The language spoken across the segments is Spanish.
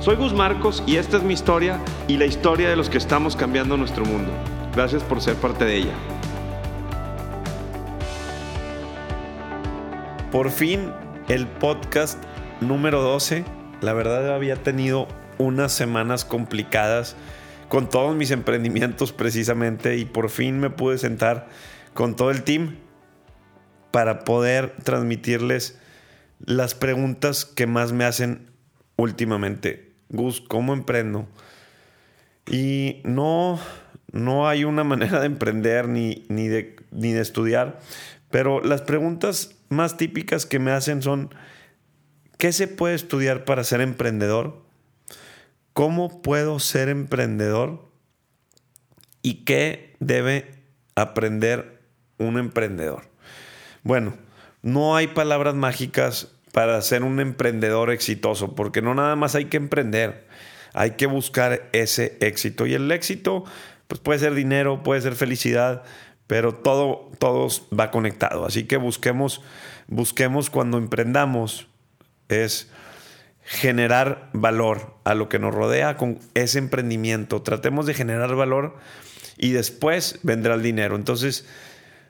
Soy Gus Marcos y esta es mi historia y la historia de los que estamos cambiando nuestro mundo. Gracias por ser parte de ella. Por fin el podcast número 12. La verdad había tenido unas semanas complicadas con todos mis emprendimientos precisamente y por fin me pude sentar con todo el team para poder transmitirles las preguntas que más me hacen últimamente. Gus, ¿cómo emprendo? Y no, no hay una manera de emprender ni, ni, de, ni de estudiar, pero las preguntas más típicas que me hacen son, ¿qué se puede estudiar para ser emprendedor? ¿Cómo puedo ser emprendedor? ¿Y qué debe aprender un emprendedor? Bueno, no hay palabras mágicas para ser un emprendedor exitoso, porque no nada más hay que emprender, hay que buscar ese éxito. Y el éxito, pues puede ser dinero, puede ser felicidad, pero todo, todo va conectado. Así que busquemos, busquemos cuando emprendamos, es generar valor a lo que nos rodea con ese emprendimiento. Tratemos de generar valor y después vendrá el dinero. Entonces,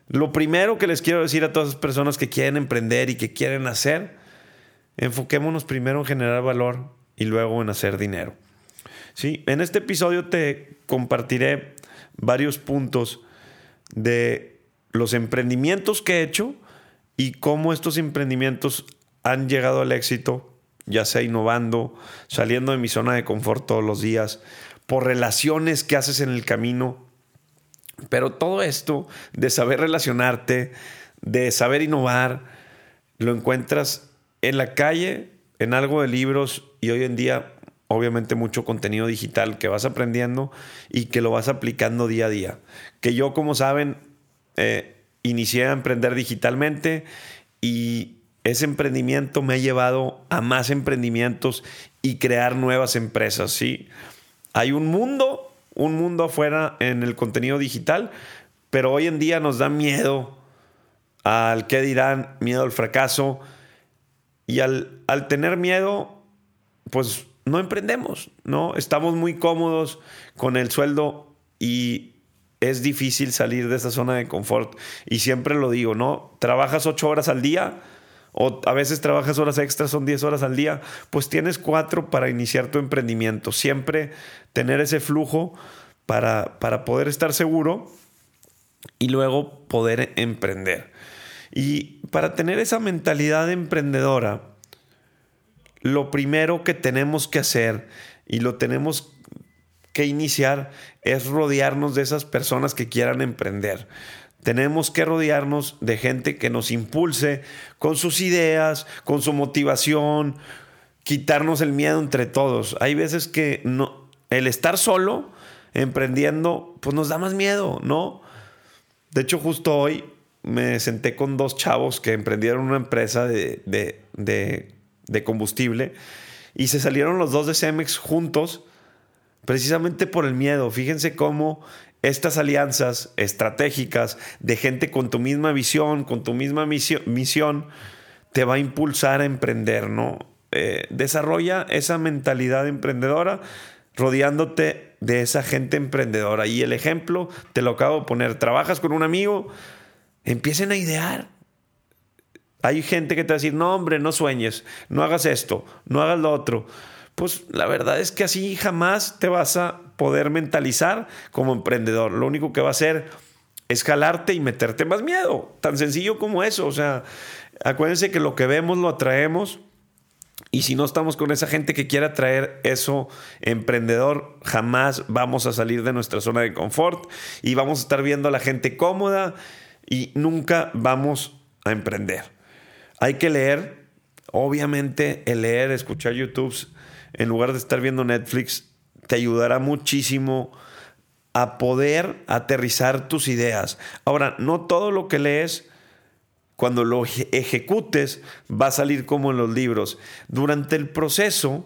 lo primero que les quiero decir a todas las personas que quieren emprender y que quieren hacer, enfoquémonos primero en generar valor y luego en hacer dinero. ¿Sí? En este episodio te compartiré varios puntos de los emprendimientos que he hecho y cómo estos emprendimientos han llegado al éxito, ya sea innovando, saliendo de mi zona de confort todos los días, por relaciones que haces en el camino. Pero todo esto de saber relacionarte, de saber innovar, lo encuentras en la calle, en algo de libros y hoy en día obviamente mucho contenido digital que vas aprendiendo y que lo vas aplicando día a día. Que yo, como saben, eh, inicié a emprender digitalmente y ese emprendimiento me ha llevado a más emprendimientos y crear nuevas empresas, ¿sí? Hay un mundo, un mundo afuera en el contenido digital, pero hoy en día nos da miedo al qué dirán, miedo al fracaso, y al, al tener miedo, pues no emprendemos, ¿no? Estamos muy cómodos con el sueldo y es difícil salir de esa zona de confort. Y siempre lo digo, ¿no? Trabajas ocho horas al día o a veces trabajas horas extras, son diez horas al día, pues tienes cuatro para iniciar tu emprendimiento. Siempre tener ese flujo para, para poder estar seguro y luego poder emprender. Y para tener esa mentalidad emprendedora, lo primero que tenemos que hacer y lo tenemos que iniciar es rodearnos de esas personas que quieran emprender. Tenemos que rodearnos de gente que nos impulse con sus ideas, con su motivación, quitarnos el miedo entre todos. Hay veces que no, el estar solo emprendiendo, pues nos da más miedo, ¿no? De hecho, justo hoy me senté con dos chavos que emprendieron una empresa de, de, combustible y se salieron los dos de Cemex juntos precisamente por el miedo. Fíjense cómo estas alianzas estratégicas de gente con tu misma visión, con tu misma misión, te va a impulsar a emprender, ¿no? Eh, desarrolla esa mentalidad emprendedora rodeándote de esa gente emprendedora. Y el ejemplo te lo acabo de poner. Trabajas con un amigo, Empiecen a idear. Hay gente que te va a decir, no hombre, no sueñes, no hagas esto, no hagas lo otro. Pues la verdad es que así jamás te vas a poder mentalizar como emprendedor. Lo único que va a hacer es jalarte y meterte más miedo. Tan sencillo como eso. O sea, acuérdense que lo que vemos lo atraemos. Y si no estamos con esa gente que quiera traer eso emprendedor, jamás vamos a salir de nuestra zona de confort y vamos a estar viendo a la gente cómoda y nunca vamos a emprender. Hay que leer, obviamente el leer, escuchar YouTube, en lugar de estar viendo Netflix, te ayudará muchísimo a poder aterrizar tus ideas. Ahora, no todo lo que lees, cuando lo ejecutes, va a salir como en los libros. Durante el proceso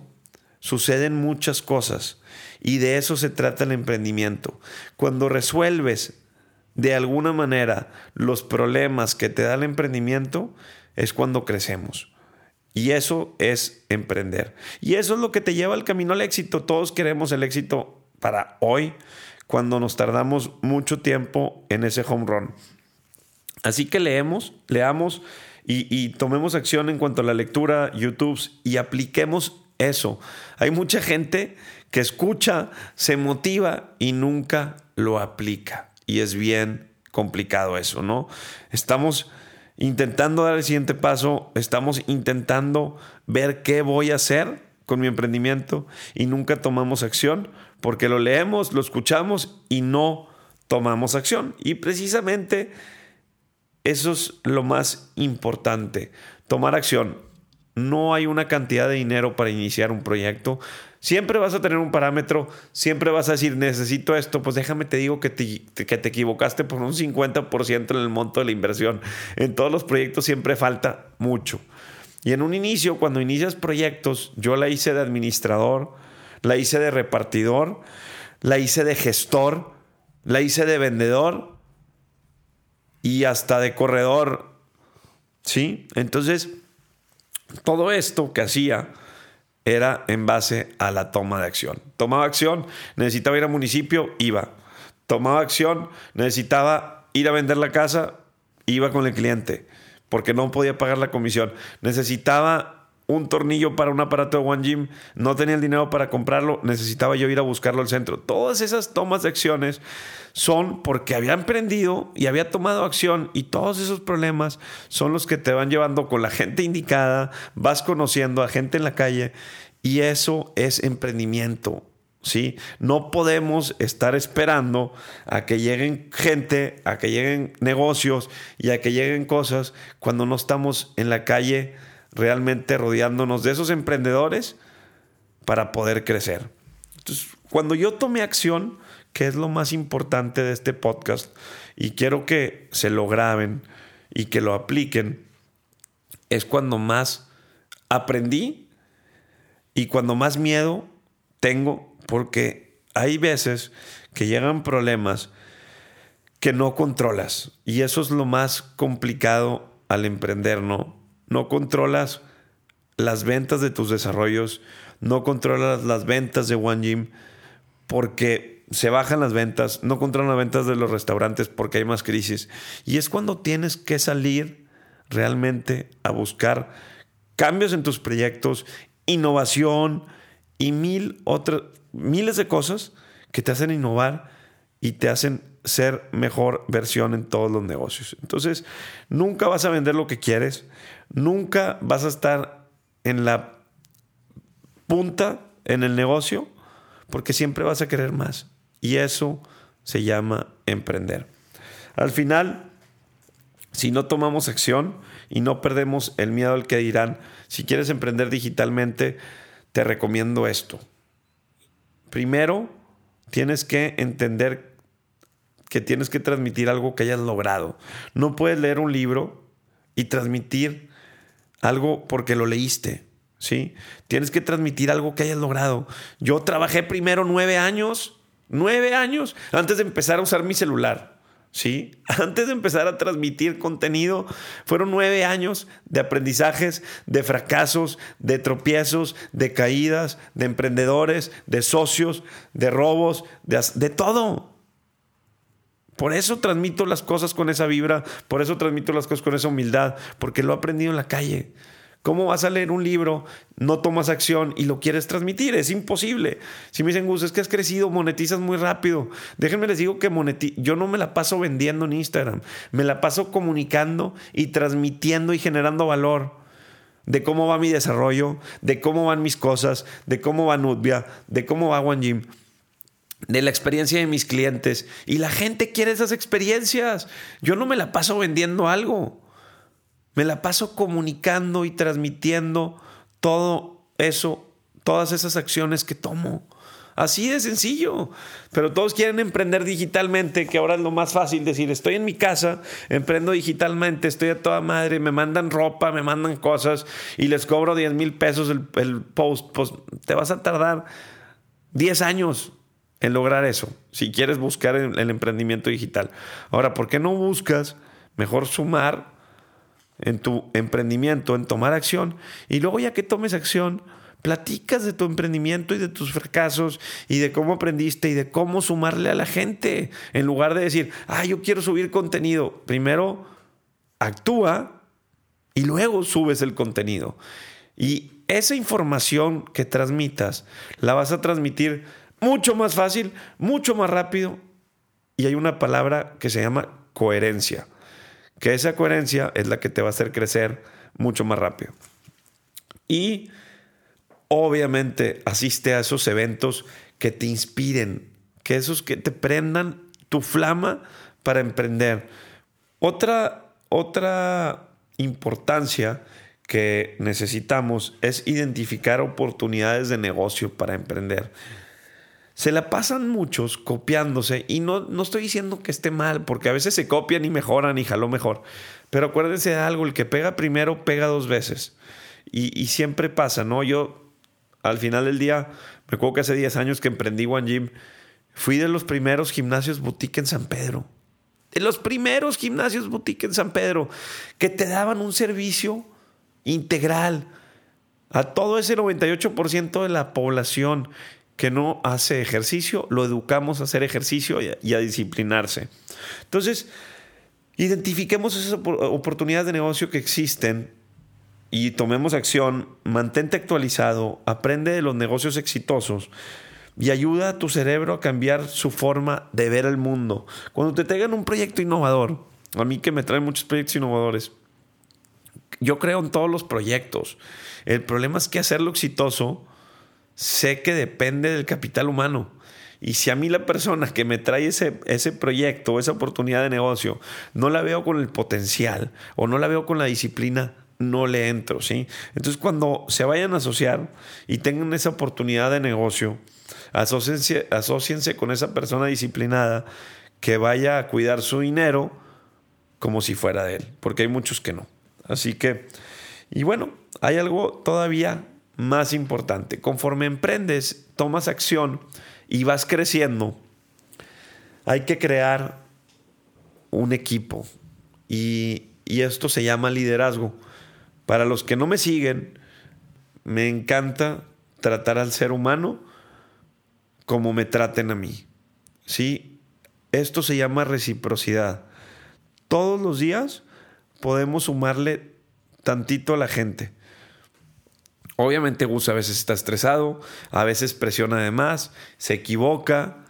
suceden muchas cosas y de eso se trata el emprendimiento. Cuando resuelves de alguna manera los problemas que te da el emprendimiento, es cuando crecemos. Y eso es emprender. Y eso es lo que te lleva al camino al éxito. Todos queremos el éxito para hoy, cuando nos tardamos mucho tiempo en ese home run. Así que leemos, leamos y, tomemos acción en cuanto a la lectura, YouTube y apliquemos eso. Hay mucha gente que escucha, se motiva y nunca lo aplica. Y es bien complicado eso, ¿no? Estamos intentando dar el siguiente paso, estamos intentando ver qué voy a hacer con mi emprendimiento y nunca tomamos acción porque lo leemos, lo escuchamos y no tomamos acción. Y precisamente eso es lo más importante, tomar acción. No hay una cantidad de dinero para iniciar un proyecto. Siempre vas a tener un parámetro, siempre vas a decir, necesito esto, pues déjame te digo que te, que te equivocaste por un 50% en el monto de la inversión. En todos los proyectos siempre falta mucho. Y en un inicio, cuando inicias proyectos, yo la hice de administrador, la hice de repartidor, la hice de gestor, la hice de vendedor y hasta de corredor. ¿Sí? Entonces, todo esto que hacía era en base a la toma de acción. Tomaba acción, necesitaba ir al municipio, iba. Tomaba acción, necesitaba ir a vender la casa, iba con el cliente porque no podía pagar la comisión. Necesitaba un tornillo para un aparato de One Gym, no tenía el dinero para comprarlo, necesitaba yo ir a buscarlo al centro. Todas esas tomas de acciones son porque había emprendido y había tomado acción y todos esos problemas son los que te van llevando con la gente indicada, vas conociendo a gente en la calle y eso es emprendimiento. ¿sí? No podemos estar esperando a que lleguen gente, a que lleguen negocios y a que lleguen cosas cuando no estamos en la calle realmente rodeándonos de esos emprendedores para poder crecer. Entonces, cuando yo tomé acción, que es lo más importante de este podcast, y quiero que se lo graben y que lo apliquen, es cuando más aprendí y cuando más miedo tengo porque hay veces que llegan problemas que no controlas y eso es lo más complicado al emprender, ¿no? No controlas las ventas de tus desarrollos, no controlas las ventas de One Gym porque se bajan las ventas, no controlan las ventas de los restaurantes porque hay más crisis. Y es cuando tienes que salir realmente a buscar cambios en tus proyectos, innovación y mil otras miles de cosas que te hacen innovar y te hacen ser mejor versión en todos los negocios. Entonces, nunca vas a vender lo que quieres, nunca vas a estar en la punta en el negocio, porque siempre vas a querer más. Y eso se llama emprender. Al final, si no tomamos acción y no perdemos el miedo al que dirán, si quieres emprender digitalmente, te recomiendo esto. Primero, tienes que entender que tienes que transmitir algo que hayas logrado. No puedes leer un libro y transmitir algo porque lo leíste. ¿sí? Tienes que transmitir algo que hayas logrado. Yo trabajé primero nueve años, nueve años, antes de empezar a usar mi celular. ¿sí? Antes de empezar a transmitir contenido, fueron nueve años de aprendizajes, de fracasos, de tropiezos, de caídas, de emprendedores, de socios, de robos, de, de todo. Por eso transmito las cosas con esa vibra, por eso transmito las cosas con esa humildad, porque lo he aprendido en la calle. ¿Cómo vas a leer un libro, no tomas acción y lo quieres transmitir? Es imposible. Si me dicen, Gus, es que has crecido, monetizas muy rápido. Déjenme les digo que yo no me la paso vendiendo en Instagram. Me la paso comunicando y transmitiendo y generando valor de cómo va mi desarrollo, de cómo van mis cosas, de cómo va Nutbia, de cómo va One Gym de la experiencia de mis clientes. Y la gente quiere esas experiencias. Yo no me la paso vendiendo algo. Me la paso comunicando y transmitiendo todo eso, todas esas acciones que tomo. Así de sencillo. Pero todos quieren emprender digitalmente, que ahora es lo más fácil decir, estoy en mi casa, emprendo digitalmente, estoy a toda madre, me mandan ropa, me mandan cosas y les cobro 10 mil pesos el, post. Pues te vas a tardar 10 años en lograr eso, si quieres buscar el, emprendimiento digital. Ahora, ¿por qué no buscas mejor sumar en tu emprendimiento, en tomar acción y luego ya que tomes acción, platicas de tu emprendimiento y de tus fracasos y de cómo aprendiste y de cómo sumarle a la gente. En lugar de decir, ah, yo quiero subir contenido. Primero actúa y luego subes el contenido. Y esa información que transmitas la vas a transmitir mucho más fácil, mucho más rápido. Y hay una palabra que se llama coherencia. Que esa coherencia es la que te va a hacer crecer mucho más rápido. Y obviamente asiste a esos eventos que te inspiren, que esos que te prendan tu flama para emprender. Otra, otra importancia que necesitamos es identificar oportunidades de negocio para emprender. Se la pasan muchos copiándose y no, no estoy diciendo que esté mal, porque a veces se copian y mejoran y jaló mejor. Pero acuérdense de algo, el que pega primero pega dos veces. Y, y siempre pasa, ¿no? Yo al final del día, me acuerdo que hace 10 años que emprendí One Gym, fui de los primeros gimnasios boutique en San Pedro. De los primeros gimnasios boutique en San Pedro, que te daban un servicio integral a todo ese 98% de la población que no hace ejercicio, lo educamos a hacer ejercicio y a, disciplinarse. Entonces, identifiquemos esas oportunidades de negocio que existen y tomemos acción, mantente actualizado, aprende de los negocios exitosos y ayuda a tu cerebro a cambiar su forma de ver el mundo. Cuando te traigan un proyecto innovador, a mí que me traen muchos proyectos innovadores, yo creo en todos los proyectos. El problema es que hacerlo exitoso, sé que depende del capital humano. Y si a mí la persona que me trae ese, ese proyecto, esa oportunidad de negocio, no la veo con el potencial o no la veo con la disciplina, no le entro, ¿sí? Entonces cuando se vayan a asociar y tengan esa oportunidad de negocio, asociense, con esa persona disciplinada que vaya a cuidar su dinero como si fuera de él, porque hay muchos que no. Así que, y bueno, hay algo todavía más importante. Conforme emprendes, tomas acción y vas creciendo, hay que crear un equipo. Y, y esto se llama liderazgo. Para los que no me siguen, me encanta tratar al ser humano como me traten a mí. ¿Sí? Esto se llama reciprocidad. Todos los días podemos sumarle tantito a la gente. Obviamente Gus a veces está estresado, a veces presiona de más, se equivoca,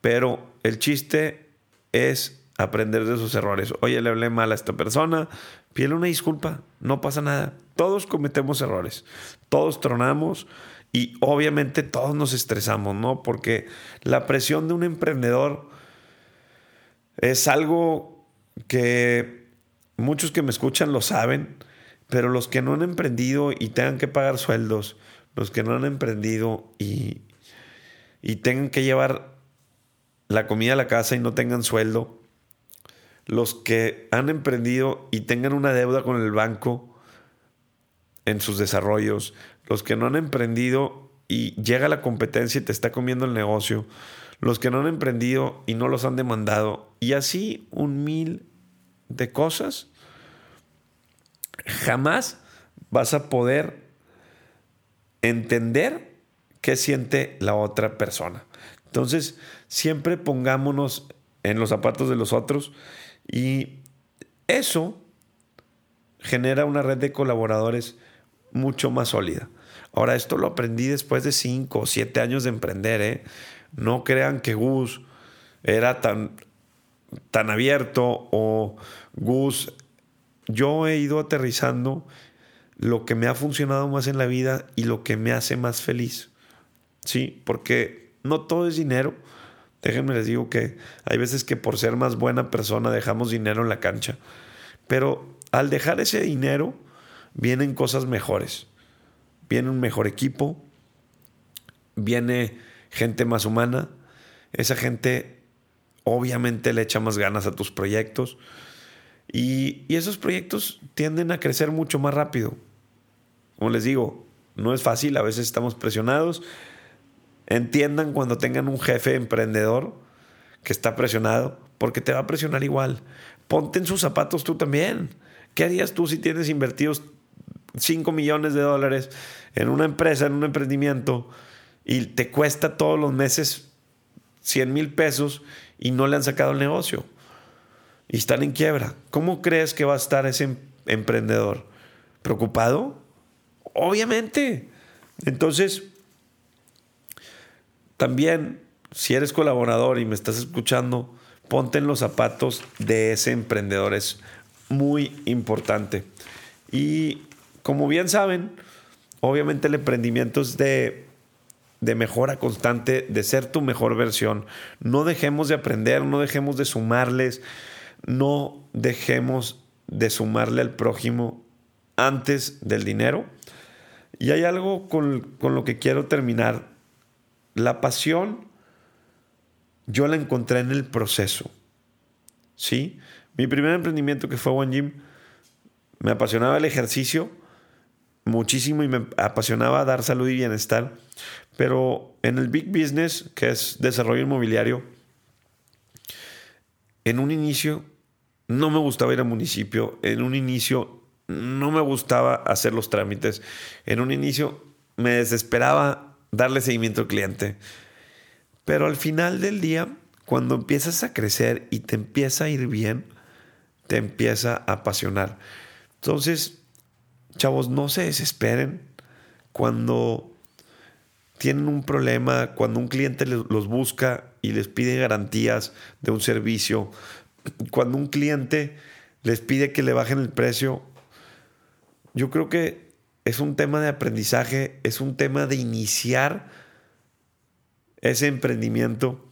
pero el chiste es aprender de sus errores. Oye, le hablé mal a esta persona, pídele una disculpa, no pasa nada. Todos cometemos errores, todos tronamos y obviamente todos nos estresamos, ¿no? Porque la presión de un emprendedor es algo que muchos que me escuchan lo saben, pero los que no han emprendido y tengan que pagar sueldos, los que no han emprendido y, y tengan que llevar la comida a la casa y no tengan sueldo, los que han emprendido y tengan una deuda con el banco en sus desarrollos, los que no han emprendido y llega la competencia y te está comiendo el negocio, los que no han emprendido y no los han demandado, y así un mil de cosas, jamás vas a poder entender qué siente la otra persona. Entonces, siempre pongámonos en los zapatos de los otros y eso genera una red de colaboradores mucho más sólida. Ahora, esto lo aprendí después de cinco o siete años de emprender. ¿eh? No crean que Gus era tan, tan abierto o Gus. Yo he ido aterrizando lo que me ha funcionado más en la vida y lo que me hace más feliz. Sí, porque no todo es dinero Déjenme les digo que hay veces que por ser más buena persona dejamos dinero en la cancha. Pero al dejar ese dinero vienen cosas mejores. Viene un mejor equipo, viene gente más humana. Esa gente obviamente le echa más ganas a tus proyectos. Y, esos proyectos tienden a crecer mucho más rápido. Como les digo, no es fácil, a veces estamos presionados. Entiendan cuando tengan un jefe emprendedor que está presionado, porque te va a presionar igual. Ponte en sus zapatos tú también. ¿Qué harías tú si tienes invertidos 5 millones de dólares en una empresa, en un emprendimiento, y te cuesta todos los meses 100 mil pesos y no le han sacado el negocio? Y están en quiebra. ¿Cómo crees que va a estar ese em-, emprendedor? ¿Preocupado? Obviamente. Entonces, también, si eres colaborador y me estás escuchando, ponte en los zapatos de ese emprendedor. Es muy importante. Y como bien saben, obviamente el emprendimiento es de, de mejora constante, de ser tu mejor versión. No dejemos de aprender, no dejemos de sumarles, no dejemos de sumarle al prójimo antes del dinero. Y hay algo con, con lo que quiero terminar. La pasión yo la encontré en el proceso. ¿Sí? Mi primer emprendimiento que fue One Gym, me apasionaba el ejercicio muchísimo y me apasionaba dar salud y bienestar. Pero en el big business, que es desarrollo inmobiliario, en un inicio no me gustaba ir al municipio, en un inicio no me gustaba hacer los trámites, en un inicio me desesperaba darle seguimiento al cliente. Pero al final del día, cuando empiezas a crecer y te empieza a ir bien, te empieza a apasionar. Entonces, chavos, no se desesperen cuando tienen un problema, cuando un cliente los busca y les pide garantías de un servicio, cuando un cliente les pide que le bajen el precio, yo creo que es un tema de aprendizaje, es un tema de iniciar ese emprendimiento.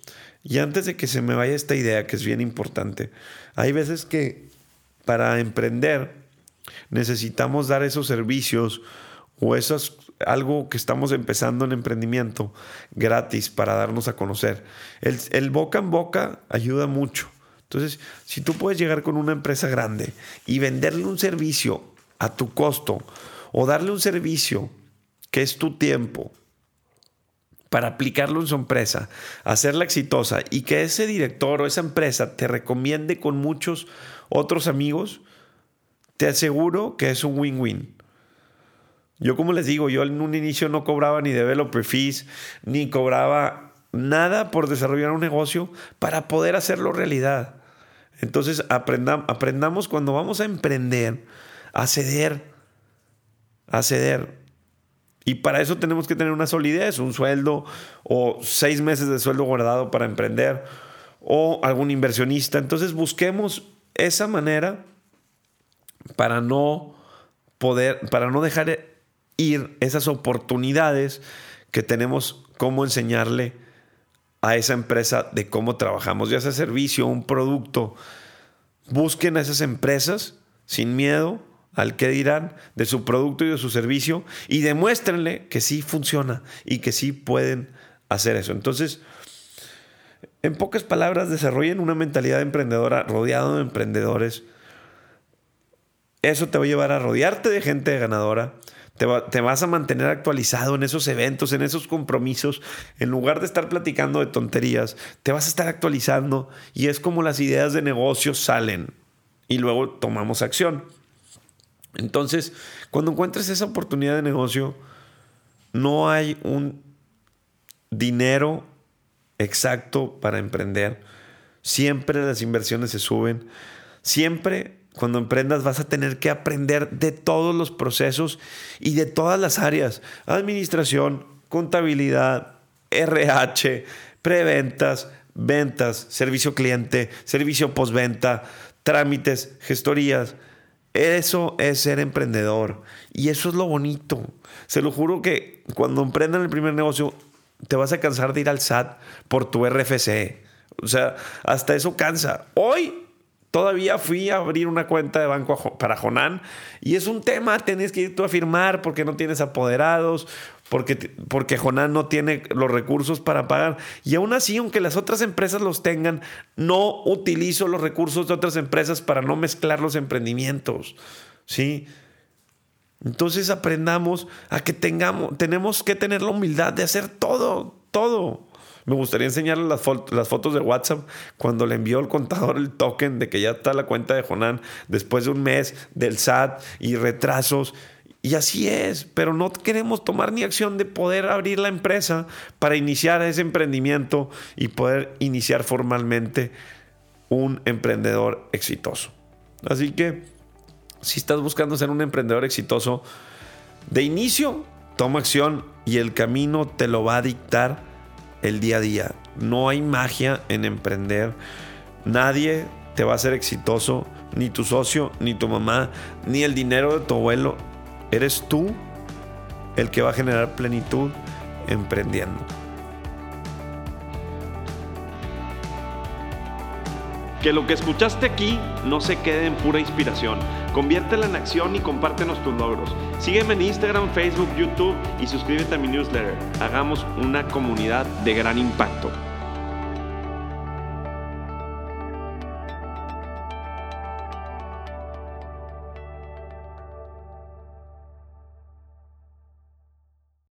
Y antes de que se me vaya esta idea, que es bien importante, hay veces que para emprender necesitamos dar esos servicios o esos algo que estamos empezando en emprendimiento gratis para darnos a conocer. El, el, boca en boca ayuda mucho. Entonces, si tú puedes llegar con una empresa grande y venderle un servicio a tu costo o darle un servicio que es tu tiempo, para aplicarlo en su empresa, hacerla exitosa y que ese director o esa empresa te recomiende con muchos otros amigos, te aseguro que es un win-win. Yo como les digo, yo en un inicio no cobraba ni developer fees, ni cobraba nada por desarrollar un negocio para poder hacerlo realidad. Entonces aprendamos cuando vamos a emprender, a ceder, a ceder y para eso tenemos que tener una solidez, un sueldo o seis meses de sueldo guardado para emprender o algún inversionista. Entonces busquemos esa manera para no poder, para no dejar ir esas oportunidades que tenemos cómo enseñarle a esa empresa de cómo trabajamos, ya sea servicio, un producto. Busquen a esas empresas sin miedo al que dirán de su producto y de su servicio y demuéstrenle que sí funciona y que sí pueden hacer eso. Entonces, en pocas palabras, desarrollen una mentalidad emprendedora rodeado de emprendedores. Eso te va a llevar a rodearte de gente ganadora. Te, vas a mantener actualizado en esos eventos, en esos compromisos. En lugar de estar platicando de tonterías, te vas a estar actualizando y es como las ideas de negocio salen y luego tomamos acción. Entonces, cuando encuentres esa oportunidad de negocio, no hay un dinero exacto para emprender. Siempre las inversiones se suben. Siempre cuando emprendas vas a tener que aprender de todos los procesos y de todas las áreas. Administración, contabilidad, RH, preventas, ventas, servicio cliente, servicio postventa, trámites, gestorías. Eso es ser emprendedor. Y eso es lo bonito. Se lo juro que cuando emprendan el primer negocio, te vas a cansar de ir al SAT por tu RFC. O sea, hasta eso cansa. Hoy Todavía fui a abrir una cuenta de banco para Jonan y es un tema, tenés que ir tú a firmar porque no tienes apoderados, porque, porque Jonan no tiene los recursos para pagar. Y aún así, aunque las otras empresas los tengan, no utilizo los recursos de otras empresas para no mezclar los emprendimientos. ¿Sí? Entonces aprendamos a que tengamos, tenemos que tener la humildad de hacer todo, todo. Me gustaría enseñarle las, fotos de WhatsApp cuando le envió el contador el token de que ya está la cuenta de Jonan después de un mes del SAT y retrasos. Y así es, pero no queremos tomar ni acción de poder abrir la empresa para iniciar ese emprendimiento y poder iniciar formalmente un emprendedor exitoso. Así que si estás buscando ser un emprendedor exitoso, de inicio, toma acción y el camino te lo va a dictar el día a día. No hay magia en emprender. Nadie te va a hacer exitoso, ni tu socio, ni tu mamá, ni el dinero de tu abuelo. Eres tú el que va a generar plenitud emprendiendo. Que lo que escuchaste aquí no se quede en pura inspiración. Conviértela en acción y compártenos tus logros. Sígueme en Instagram, Facebook, YouTube y suscríbete a mi newsletter. Hagamos una comunidad de gran impacto.